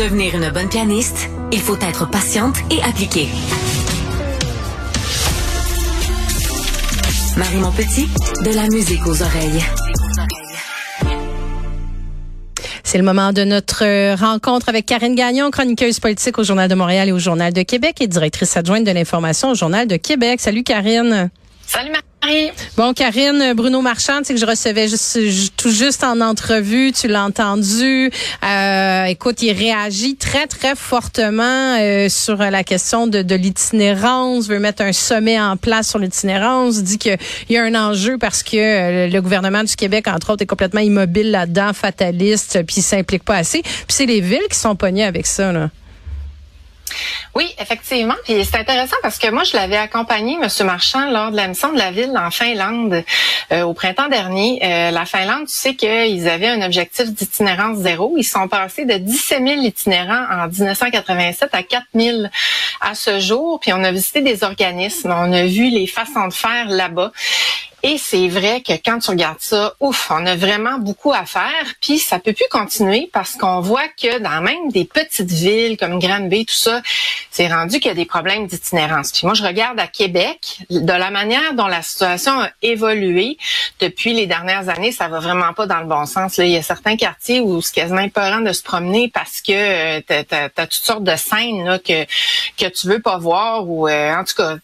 devenir une bonne pianiste, il faut être patiente et appliquée. Marie Montpetit, de la musique aux oreilles. C'est le moment de notre euh, rencontre avec Karine Gagnon, chroniqueuse politique au Journal de Montréal et au Journal de Québec et directrice adjointe de l'information au Journal de Québec. Salut Karine. Salut Marie. Bon, Karine, Bruno Marchand, c'est que je recevais juste, tout juste en entrevue, tu l'as entendu. Euh, écoute, il réagit très, très fortement euh, sur la question de, de l'itinérance, veut mettre un sommet en place sur l'itinérance, dit qu'il y a un enjeu parce que euh, le gouvernement du Québec, entre autres, est complètement immobile là-dedans, fataliste, puis il s'implique pas assez. Puis c'est les villes qui sont pognées avec ça, là. Oui, effectivement. Puis c'est intéressant parce que moi, je l'avais accompagné, Monsieur Marchand, lors de la mission de la ville en Finlande euh, au printemps dernier. Euh, la Finlande, tu sais qu'ils avaient un objectif d'itinérance zéro. Ils sont passés de 17 000 itinérants en 1987 à 4 000 à ce jour. Puis on a visité des organismes, on a vu les façons de faire là-bas. Et c'est vrai que quand tu regardes ça, ouf, on a vraiment beaucoup à faire. Puis ça peut plus continuer parce qu'on voit que dans même des petites villes comme Granby, tout ça, c'est rendu qu'il y a des problèmes d'itinérance. Puis moi, je regarde à Québec, de la manière dont la situation a évolué depuis les dernières années, ça va vraiment pas dans le bon sens. Là, il y a certains quartiers où c'est quasiment important de se promener parce que euh, tu as, toutes sortes de scènes là, que que tu veux pas voir ou euh, en tout cas,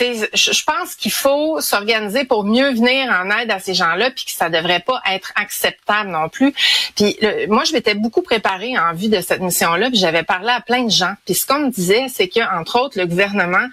je pense qu'il faut s'organiser pour mieux venir en aide à ces gens-là, puis que ça devrait pas être acceptable non plus. Puis moi, je m'étais beaucoup préparée en vue de cette mission-là, puis j'avais parlé à plein de gens. Puis ce qu'on me disait, c'est que entre autres, le gouvernement,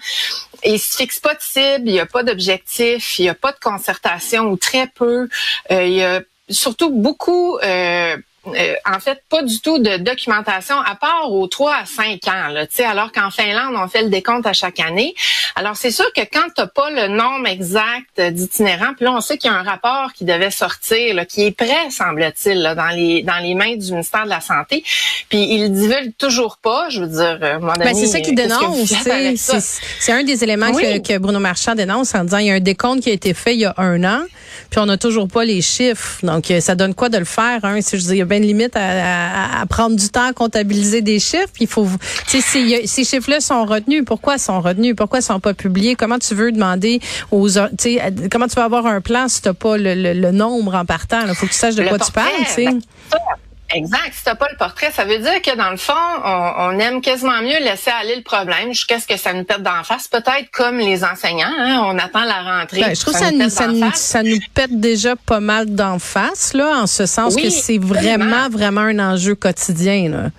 il se fixe pas de cible, il y a pas d'objectif, il y a pas de concertation ou très peu. Euh, il y a surtout beaucoup euh, euh, en fait, pas du tout de documentation, à part aux 3 à 5 ans, là, alors qu'en Finlande, on fait le décompte à chaque année. Alors, c'est sûr que quand tu n'as pas le nombre exact d'itinérants, puis là, on sait qu'il y a un rapport qui devait sortir, là, qui est prêt, semble-t-il, dans les dans les mains du ministère de la Santé, puis il divulgue toujours pas, je veux dire, euh, mon ben, c'est ça qu'il dénonce, c'est un des éléments que, que Bruno Marchand dénonce en disant, il y a un décompte qui a été fait il y a un an, puis on n'a toujours pas les chiffres. Donc, euh, ça donne quoi de le faire? Hein? Si je dis, bien une limite à, à, prendre du temps à comptabiliser des chiffres. Puis il faut, ces, ces chiffres-là sont retenus. Pourquoi sont retenus? Pourquoi sont pas publiés? Comment tu veux demander aux, comment tu vas avoir un plan si tu n'as pas le, le, nombre en partant? Il faut que tu saches de quoi tu parles. Ben, Exact. Si t'as pas le portrait, ça veut dire que dans le fond, on, aime quasiment mieux laisser aller le problème jusqu'à ce que ça nous pète d'en face. Peut-être comme les enseignants, hein, on attend la rentrée. Ben, je trouve ça, ça, ça, nous, ça, nous, pète déjà pas mal d'en face, là, en ce sens que c'est vraiment, vraiment un enjeu quotidien. Là.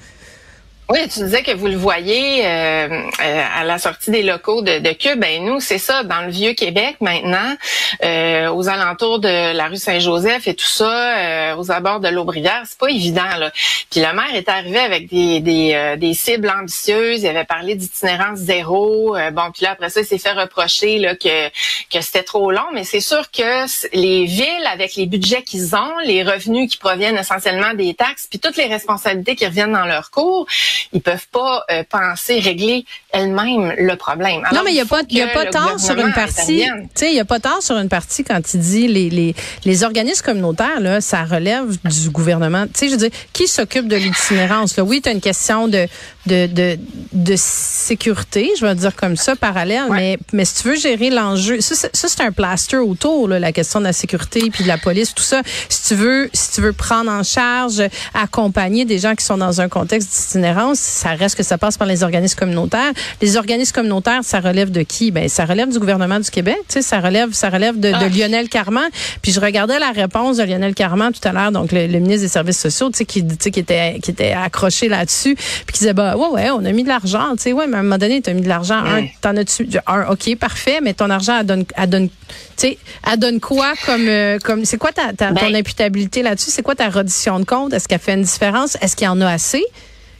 Oui, tu disais que vous le voyez euh, euh, à la sortie des locaux de, de Cube. Ben nous, c'est ça, dans le vieux Québec maintenant, euh, aux alentours de la rue Saint-Joseph et tout ça, aux abords de l'Aubrivière, c'est pas évident là. Puis le maire est arrivé avec des, des, des cibles ambitieuses. Il avait parlé d'itinérance zéro. bon, puis là après ça, il s'est fait reprocher là que que c'était trop long. Mais c'est sûr que les villes, avec les budgets qu'ils ont, les revenus qui proviennent essentiellement des taxes, puis toutes les responsabilités qui reviennent dans leur cours ils peuvent pas euh, penser régler elles-mêmes le problème. non, mais il y a pas, y a pas tort sur une partie. Tu sais, il y a pas tort sur une partie quand il dit les les les organismes communautaires là, ça relève du gouvernement. Tu sais, je veux dire, qui s'occupe de l'itinérance là? Oui, tu as une question de de de de sécurité, je vais dire comme ça parallèle, mais mais si tu veux gérer l'enjeu, ça, ça c'est un plaster autour là, la question de la sécurité puis de la police, tout ça. Si tu veux si tu veux prendre en charge, accompagner des gens qui sont dans un contexte d'itinérance ça reste que ça passe par les organismes communautaires. Les organismes communautaires, ça relève de qui? Ben, ça relève du gouvernement du Québec. Tu sais, ça relève, ça relève de, ah. Lionel Carman. Puis je regardais la réponse de Lionel Carman tout à l'heure, donc le, ministre des Services sociaux, tu sais, qui, tu sais, qui était, qui était accroché là-dessus, puis qui disait bah ouais ouais, on a mis de l'argent. Tu sais, ouais, mais à un moment donné, tu as mis de l'argent. Un, t'en as-tu un Ok, parfait, mais ton argent, elle donne, elle donne, tu sais, elle donne quoi comme, euh, comme, c'est quoi ta, ta ton ben imputabilité là-dessus? C'est quoi ta reddition de compte? Est-ce qu'elle fait une différence? Est-ce qu'il y en a assez?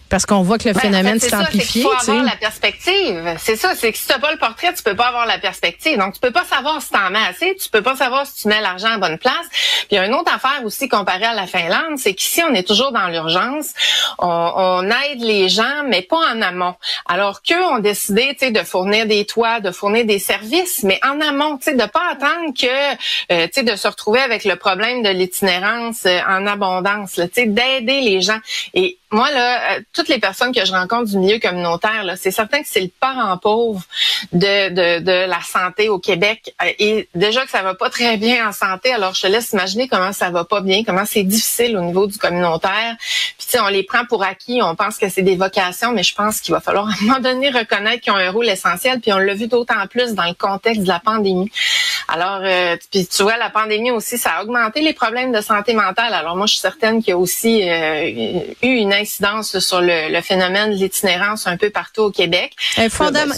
Parce qu'on voit que le ben, phénomène s'est amplifié. Il faut avoir la perspective. C'est ça, c'est que si tu n'as pas le portrait, tu peux pas avoir la perspective. Donc, tu peux pas savoir si tu en mets assez, tu peux pas savoir si tu mets l'argent à bonne place. Puis, il y a une autre affaire aussi comparée à la Finlande, c'est qu'ici, on est toujours dans l'urgence. On, aide les gens, mais pas en amont. Alors qu'eux ont décidé de fournir des toits, de fournir des services, mais en amont, de pas attendre que, euh, sais, de se retrouver avec le problème de l'itinérance euh, en abondance, d'aider les gens. Et moi, là, euh, toutes les personnes que je rencontre du milieu communautaire, là, c'est certain que c'est le parent pauvre de, de, la santé au Québec. Euh, et déjà que ça va pas très bien en santé, alors je te laisse imaginer comment ça va pas bien, comment c'est difficile au niveau du communautaire. Puis, tu on les prend pour acquis, on pense que c'est des vocations, mais je pense qu'il va falloir à un moment donné reconnaître qu'ils ont un rôle essentiel. Puis, on l'a vu d'autant plus dans le contexte de la pandémie. Alors, euh, puis tu vois, la pandémie aussi, ça a augmenté les problèmes de santé mentale. Alors, moi, je suis certaine qu'il y a aussi eu une incidence sur le, phénomène de l'itinérance un peu partout au Québec. Euh,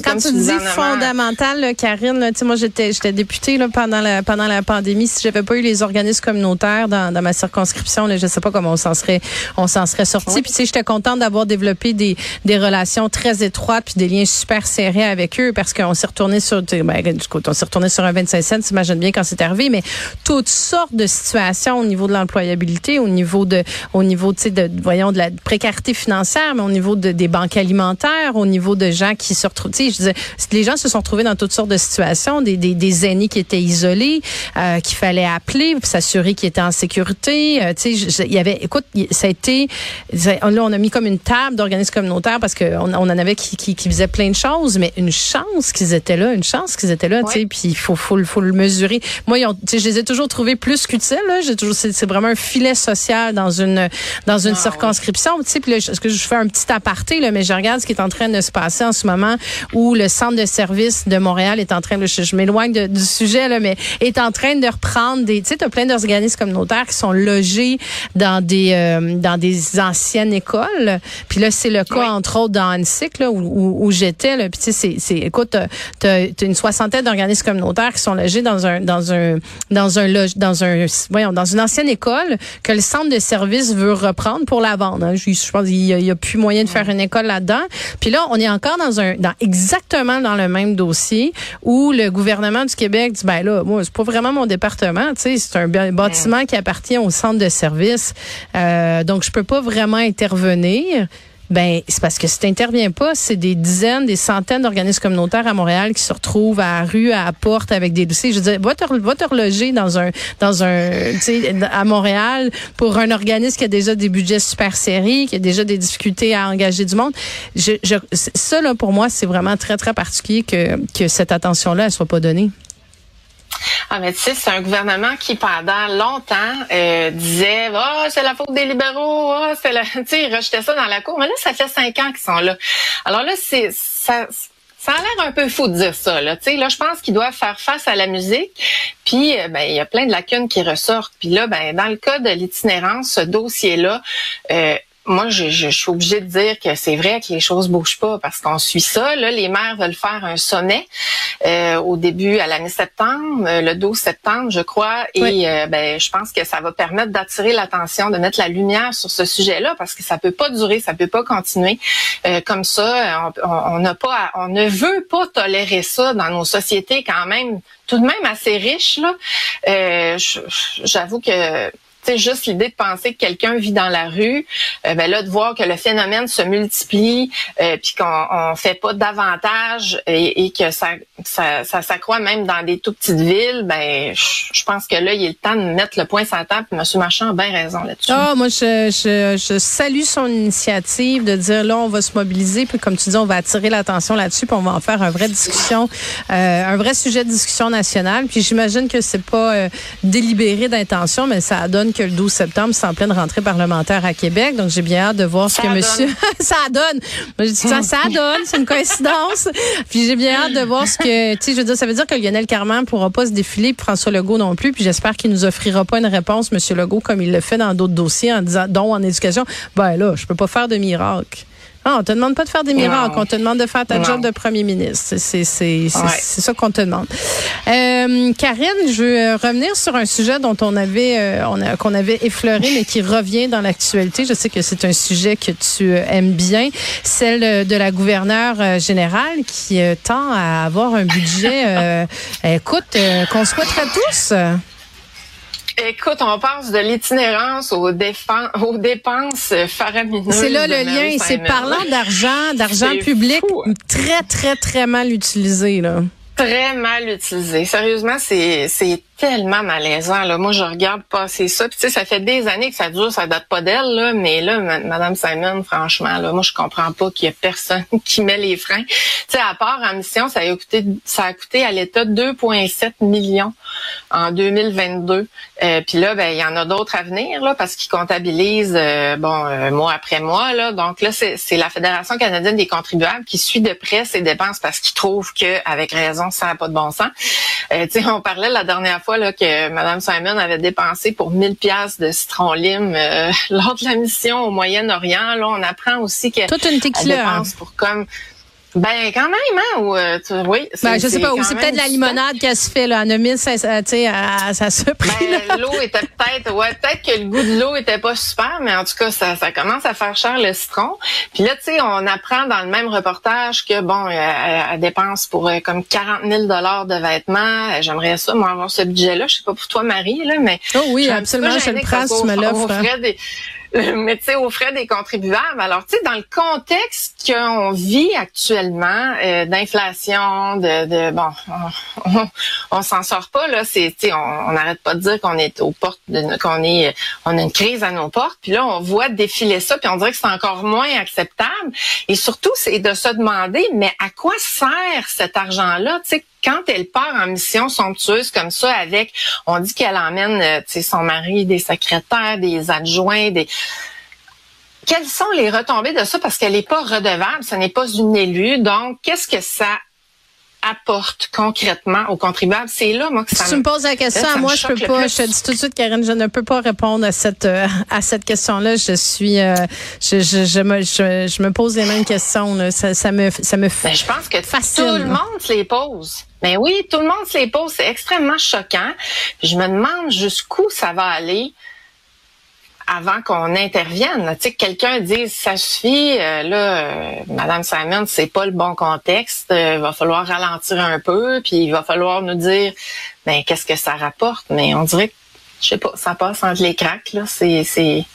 quand tu dis fondamental, Karine, moi j'étais j'étais députée là, pendant la pendant la pandémie. Si j'avais pas eu les organismes communautaires dans, dans ma circonscription, là, je sais pas comment on s'en serait on s'en serait sorti. Puis tu sais, j'étais contente d'avoir développé des des relations très étroites puis des liens super serrés avec eux parce qu'on s'est retourné sur ben, du coup, on s'est retourné sur un 25 cents, t'imagines bien quand c'est arrivé, mais toutes sortes de situations au niveau de l'employabilité, au niveau de au niveau de voyons de la précarité financière, mais au niveau de, des banques alimentaires, au niveau de gens qui se retrouvent, tu sais, je disais, les gens se sont retrouvés dans toutes sortes de situations, des, des, des aînés qui étaient isolés, euh, qu'il fallait appeler s'assurer qu'ils étaient en sécurité. Euh, tu sais, il y avait, écoute, ça a été, là, on a mis comme une table d'organismes communautaires parce qu'on on en avait qui, qui, qui faisaient plein de choses, mais une chance qu'ils étaient là, une chance qu'ils étaient là, tu sais, puis il faut, faut, faut le mesurer. Moi, ils ont, je les ai toujours trouvés plus qu'utiles, là. J'ai toujours, c'est vraiment un filet social dans une, dans une ah, circonscription tu sais, est-ce que je fais un petit aparté, là, mais je regarde ce qui est en train de se passer en ce moment où le centre de service de Montréal est en train, de, je, m'éloigne du sujet, là, mais est en train de reprendre des, tu sais, as plein d'organismes communautaires qui sont logés dans des, euh, dans des anciennes écoles. Puis là, c'est le cas, entre autres, dans Annecy, là, où, où, j'étais, là. Puis tu sais, c'est, écoute, t'as, as une soixantaine d'organismes communautaires qui sont logés dans un, dans un, dans un, dans un, voyons, dans une ancienne école que le centre de service veut reprendre pour la vendre. Hein je pense qu'il y, a plus moyen de faire une école là-dedans. Puis là, on est encore dans un, dans exactement dans le même dossier où le gouvernement du Québec dit, ben là, moi, c'est pas vraiment mon département, tu sais, c'est un bâtiment qui appartient au centre de service, euh, donc je peux pas vraiment intervenir. Ben, c'est parce que si t'interviens pas, c'est des dizaines, des centaines d'organismes communautaires à Montréal qui se retrouvent à la rue, à la porte avec des dossiers. Je dire, va te, va te reloger dans un, dans un, tu sais, à Montréal pour un organisme qui a déjà des budgets super serrés, qui a déjà des difficultés à engager du monde. Je, je, ça, là, pour moi, c'est vraiment très, très particulier que, que cette attention-là, elle soit pas donnée. Ah, mais tu sais, c'est un gouvernement qui, pendant longtemps, euh, disait oh, c'est la faute des libéraux, oh, c'est la. Tu sais, ils rejetaient ça dans la cour. Mais là, ça fait cinq ans qu'ils sont là. Alors là, c'est ça. Ça a l'air un peu fou de dire ça. Là, tu sais, là je pense qu'ils doivent faire face à la musique. Puis, euh, ben, il y a plein de lacunes qui ressortent. Puis là, ben, dans le cas de l'itinérance, ce dossier-là, euh, moi, je, je, suis obligée de dire que c'est vrai que les choses bougent pas parce qu'on suit ça. Là, les maires veulent faire un sommet euh, au début, à la mi-septembre, euh, le 12 septembre, je crois, et euh, ben, je pense que ça va permettre d'attirer l'attention, de mettre la lumière sur ce sujet-là parce que ça peut pas durer, ça peut pas continuer comme ça. On n'a pas, on ne veut pas tolérer ça dans nos sociétés quand même, tout de même assez riches là. J'avoue que c'est juste l'idée de penser que quelqu'un vit dans la rue, euh, ben là de voir que le phénomène se multiplie, euh, puis qu'on on fait pas davantage et, et que ça, ça, ça s'accroît même dans des tout petites villes, ben je pense que là il est le temps de mettre le point sur la table. M. Marchand a bien raison là-dessus. Ah, moi je, je, je, salue son initiative de dire là on va se mobiliser, puis comme tu dis on va attirer l'attention là-dessus, puis on va en faire un vrai discussion, euh, un vrai sujet de discussion nationale. Puis j'imagine que c'est pas euh, délibéré d'intention, mais ça donne que le 12 septembre, c'est en pleine rentrée parlementaire à Québec. Donc, j'ai bien hâte de voir ce que monsieur, ça donne. ça, ça donne. C'est une coïncidence. Puis, j'ai bien hâte de voir ce que, tu sais, je veux dire, ça veut dire que Lionel Carman pourra pas se défiler, puis François Legault non plus. Puis, j'espère qu'il nous offrira pas une réponse, monsieur Legault, comme il le fait dans d'autres dossiers en disant, dont en éducation. Ben là, je peux pas faire de miracle. On on te demande pas de faire des miracles, on te demande de faire ta job de premier ministre. C'est ça qu'on te demande. Euh, Karine, je veux euh, revenir sur un sujet dont on avait euh, qu'on avait effleuré mais qui revient dans l'actualité. Je sais que c'est un sujet que tu aimes bien, celle de la gouverneure générale qui tend à avoir un budget écoute qu'on souhaiterait tous. Écoute, on passe de l'itinérance aux, aux dépenses faramineuses. C'est là le lien. C'est parlant d'argent, d'argent public très, très, très mal utilisé. Là. très mal utilisé. Sérieusement, c'est c'est tellement malaisant. Là. Moi, je regarde passer ça. Puis, tu sais, ça fait des années que ça dure, ça date pas d'elle, là, mais là, Madame Simon, franchement, là, moi, je comprends pas qu'il y ait personne qui met les freins. Tu sais, à part en mission, ça a coûté, ça a coûté à l'État 2,7 millions en 2022. Euh, puis là, ben, il y en a d'autres à venir, là, parce qu'ils comptabilisent, euh, bon, euh, mois après mois, là. Donc là, c'est la Fédération canadienne des contribuables qui suit de près ces dépenses parce qu'ils trouvent que, avec raison, ça n'a pas de bon sens. tu sais, on parlait la dernière fois là, que Mme Simon avait dépensé pour 1000 pièces de citron lime euh, lors de la mission au Moyen-Orient. Là, on apprend aussi que toute une dépense pour comme ben quand même, hein? Ou, euh, tu, oui. Ben, je sais pas. Ou c'est peut-être la limonade qu'elle se fait là, à 9000, ça, ça, ça se prix. Ben, l'eau était peut-être, ouais, peut-être que le goût de l'eau était pas super, mais en tout cas, ça, ça commence à faire cher le citron. Puis là, tu sais, on apprend dans le même reportage que bon, elle, elle dépense pour euh, comme 40 000 dollars de vêtements. J'aimerais ça, moi, avoir ce budget-là. Je sais pas pour toi, Marie, là, mais. Oh oui, absolument. Je le prends, tu me l'offres. mais tu sais, aux frais des contribuables. Alors, tu sais, dans le contexte qu'on vit actuellement, euh, d'inflation, de, de, bon, on, on, s'en sort pas là. C'est, tu sais, on n'arrête pas de dire qu'on est aux portes, qu'on est, on a une crise à nos portes. Puis là, on voit défiler ça, puis on dirait que c'est encore moins acceptable. Et surtout, c'est de se demander, mais à quoi sert cet argent-là Tu sais, quand elle part en mission somptueuse comme ça avec, on dit qu'elle emmène euh, son mari, des secrétaires, des adjoints, des quelles sont les retombées de ça? Parce qu'elle n'est pas redevable, ce n'est pas une élue. Donc, qu'est-ce que ça apporte concrètement aux contribuables? C'est là, moi, que ça Si tu me poses la question, moi, je peux pas, je te dis tout de suite, Karine, je ne peux pas répondre à cette, euh, à cette question-là. Je suis, euh, je, je, je, me, je, me pose les mêmes questions. Là. Ça, ça me, ça me ben, Je pense que tout le monde se les pose. Ben oui, tout le monde se les pose. C'est extrêmement choquant. je me demande jusqu'où ça va aller avant qu'on intervienne. Tu sais, quelqu'un dise ça suffit, euh, là, euh, Madame Simon, c'est pas le bon contexte. Euh, il va falloir ralentir un peu, puis il va falloir nous dire, ben qu'est-ce que ça rapporte? Mais on dirait, que, je sais pas, ça passe entre les craques là. C'est c'est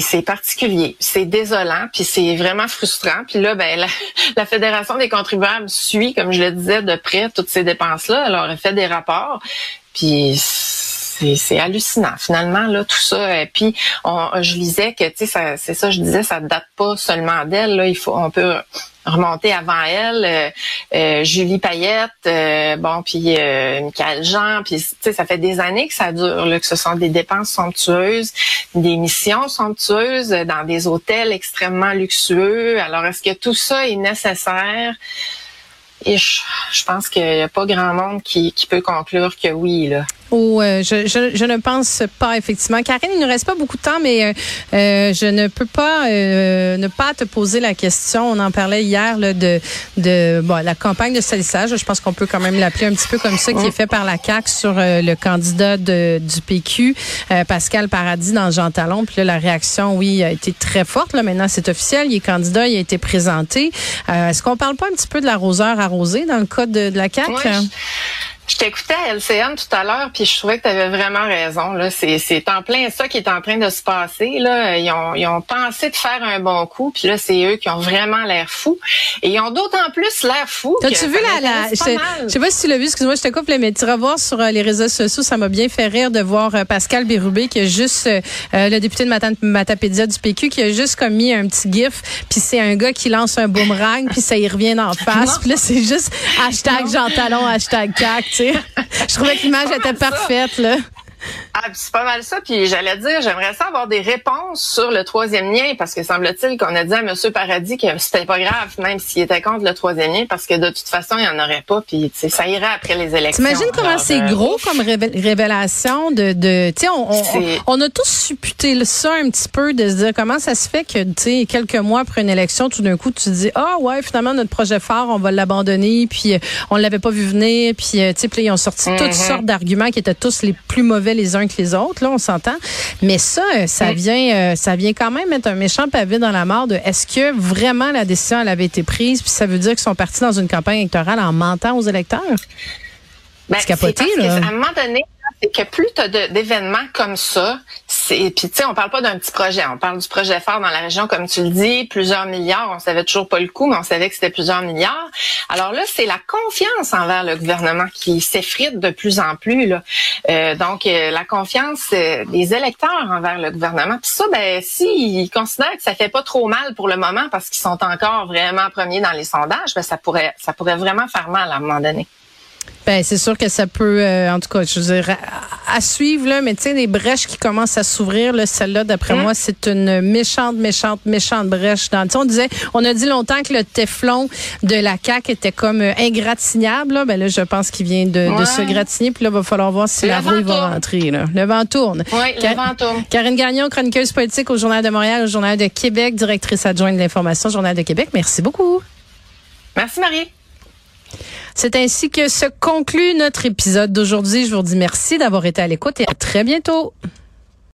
c'est particulier, c'est désolant, puis c'est vraiment frustrant. Puis là, ben la, la, Fédération des contribuables suit, comme je le disais, de près toutes ces dépenses-là. Alors, elle fait des rapports, puis c'est hallucinant finalement là tout ça. Et puis on, je lisais que tu sais c'est ça je disais ça date pas seulement d'elle là. Il faut on peut remonter avant elle, euh, euh, Julie Payette, euh, bon, puis Michael Jean, puis tu sais, ça fait des années que ça dure, là, que ce sont des dépenses somptueuses, des missions somptueuses dans des hôtels extrêmement luxueux. Alors, est-ce que tout ça est nécessaire? Et je, pense qu'il n'y a pas grand monde qui, qui peut conclure que oui, là. Oh, je, je, je, ne pense pas effectivement. Karine, il ne reste pas beaucoup de temps, mais euh, euh je ne peux pas euh, ne pas te poser la question. On en parlait hier là, de, de bon, la campagne de salissage. Je pense qu'on peut quand même l'appeler un petit peu comme ça, qui est fait par la CAC sur euh, le candidat de, du PQ, Pascal Paradis, dans Jean Talon. Puis là, la réaction, oui, a été très forte. Là, maintenant, c'est officiel. Il est candidat, il a été présenté. Est-ce qu'on parle pas un petit peu de l'arroseur arrosé dans le cas de, de la CAC? Je t'écoutais à LCN tout à l'heure, puis je trouvais que tu avais vraiment raison. Là, c'est, c'est en plein ça qui est en train de se passer. Là, ils ont, ils ont pensé de faire un bon coup, puis là, c'est eux qui ont vraiment l'air fous. Et ils ont d'autant plus l'air fous. T'as-tu vu la, la je, sais pas si tu l'as vu. Excuse-moi, je te coupe, mais tu revois sur euh, les réseaux sociaux, ça m'a bien fait rire de voir euh, Pascal Bérubé qui a juste euh, le député de Matapédia du PQ qui a juste comme mis un petit gif, puis c'est un gars qui lance un boomerang, puis ça y revient en face. Puis là, c'est juste hashtag Jean Talon, hashtag CAC. Je trouvais que l'image était parfaite, là. Ah, c'est pas mal ça. Puis j'allais dire, j'aimerais ça avoir des réponses sur le troisième lien, parce que semble-t-il qu'on a dit à M. Paradis que c'était pas grave, même s'il était contre le troisième lien, parce que de toute façon, il n'y en aurait pas. Puis ça irait après les élections. T'imagines comment c'est euh, gros comme révélation de, de tu sais, on, on, a tous supputé ça un petit peu de se dire comment ça se fait que, tu sais, quelques mois après une élection, tout d'un coup, tu te dis, ah ouais, finalement notre projet phare, on va l'abandonner, puis euh, on l'avait pas vu venir, puis euh, tu sais, ils ont sorti toutes mm-hmm. sortes d'arguments qui étaient tous les plus mauvais les uns que les autres, là, on s'entend. Mais ça, euh, ça vient, euh, ça vient quand même mettre un méchant pavé dans la mort de est-ce que vraiment la décision elle avait été prise, puis ça veut dire qu'ils sont partis dans une campagne électorale en mentant aux électeurs? Ben, c'est capoté, là. à un moment donné, que plus tu as d'événements comme ça, c'est puis tu sais, on parle pas d'un petit projet, on parle du projet fort dans la région, comme tu le dis, plusieurs milliards. On savait toujours pas le coût, mais on savait que c'était plusieurs milliards. Alors là, c'est la confiance envers le gouvernement qui s'effrite de plus en plus. Euh, donc, euh, la confiance des électeurs envers le gouvernement. Puis ça, ben, s'ils considèrent que ça fait pas trop mal pour le moment parce qu'ils sont encore vraiment premiers dans les sondages, ben, ça pourrait, ça pourrait vraiment faire mal à un moment donné. Ben c'est sûr que ça peut, euh, en tout cas, je veux dire, à, suivre là, mais tu sais, les brèches qui commencent à s'ouvrir, là, celle-là, d'après moi, c'est une méchante, méchante, méchante brèche. Dans, on disait, on a dit longtemps que le téflon de la CAQ était comme euh, ingratignable. Là. Ben là, je pense qu'il vient de, se gratiner. Puis là, il va falloir voir si la roue va rentrer. Là. Le vent tourne. Oui, le vent tourne. Karine Gagnon, chroniqueuse politique au Journal de Montréal, au Journal de Québec, directrice adjointe de l'information, Journal de Québec. Merci beaucoup. Merci Marie. C'est ainsi que se conclut notre épisode d'aujourd'hui. Je vous dis merci d'avoir été à l'écoute et à très bientôt.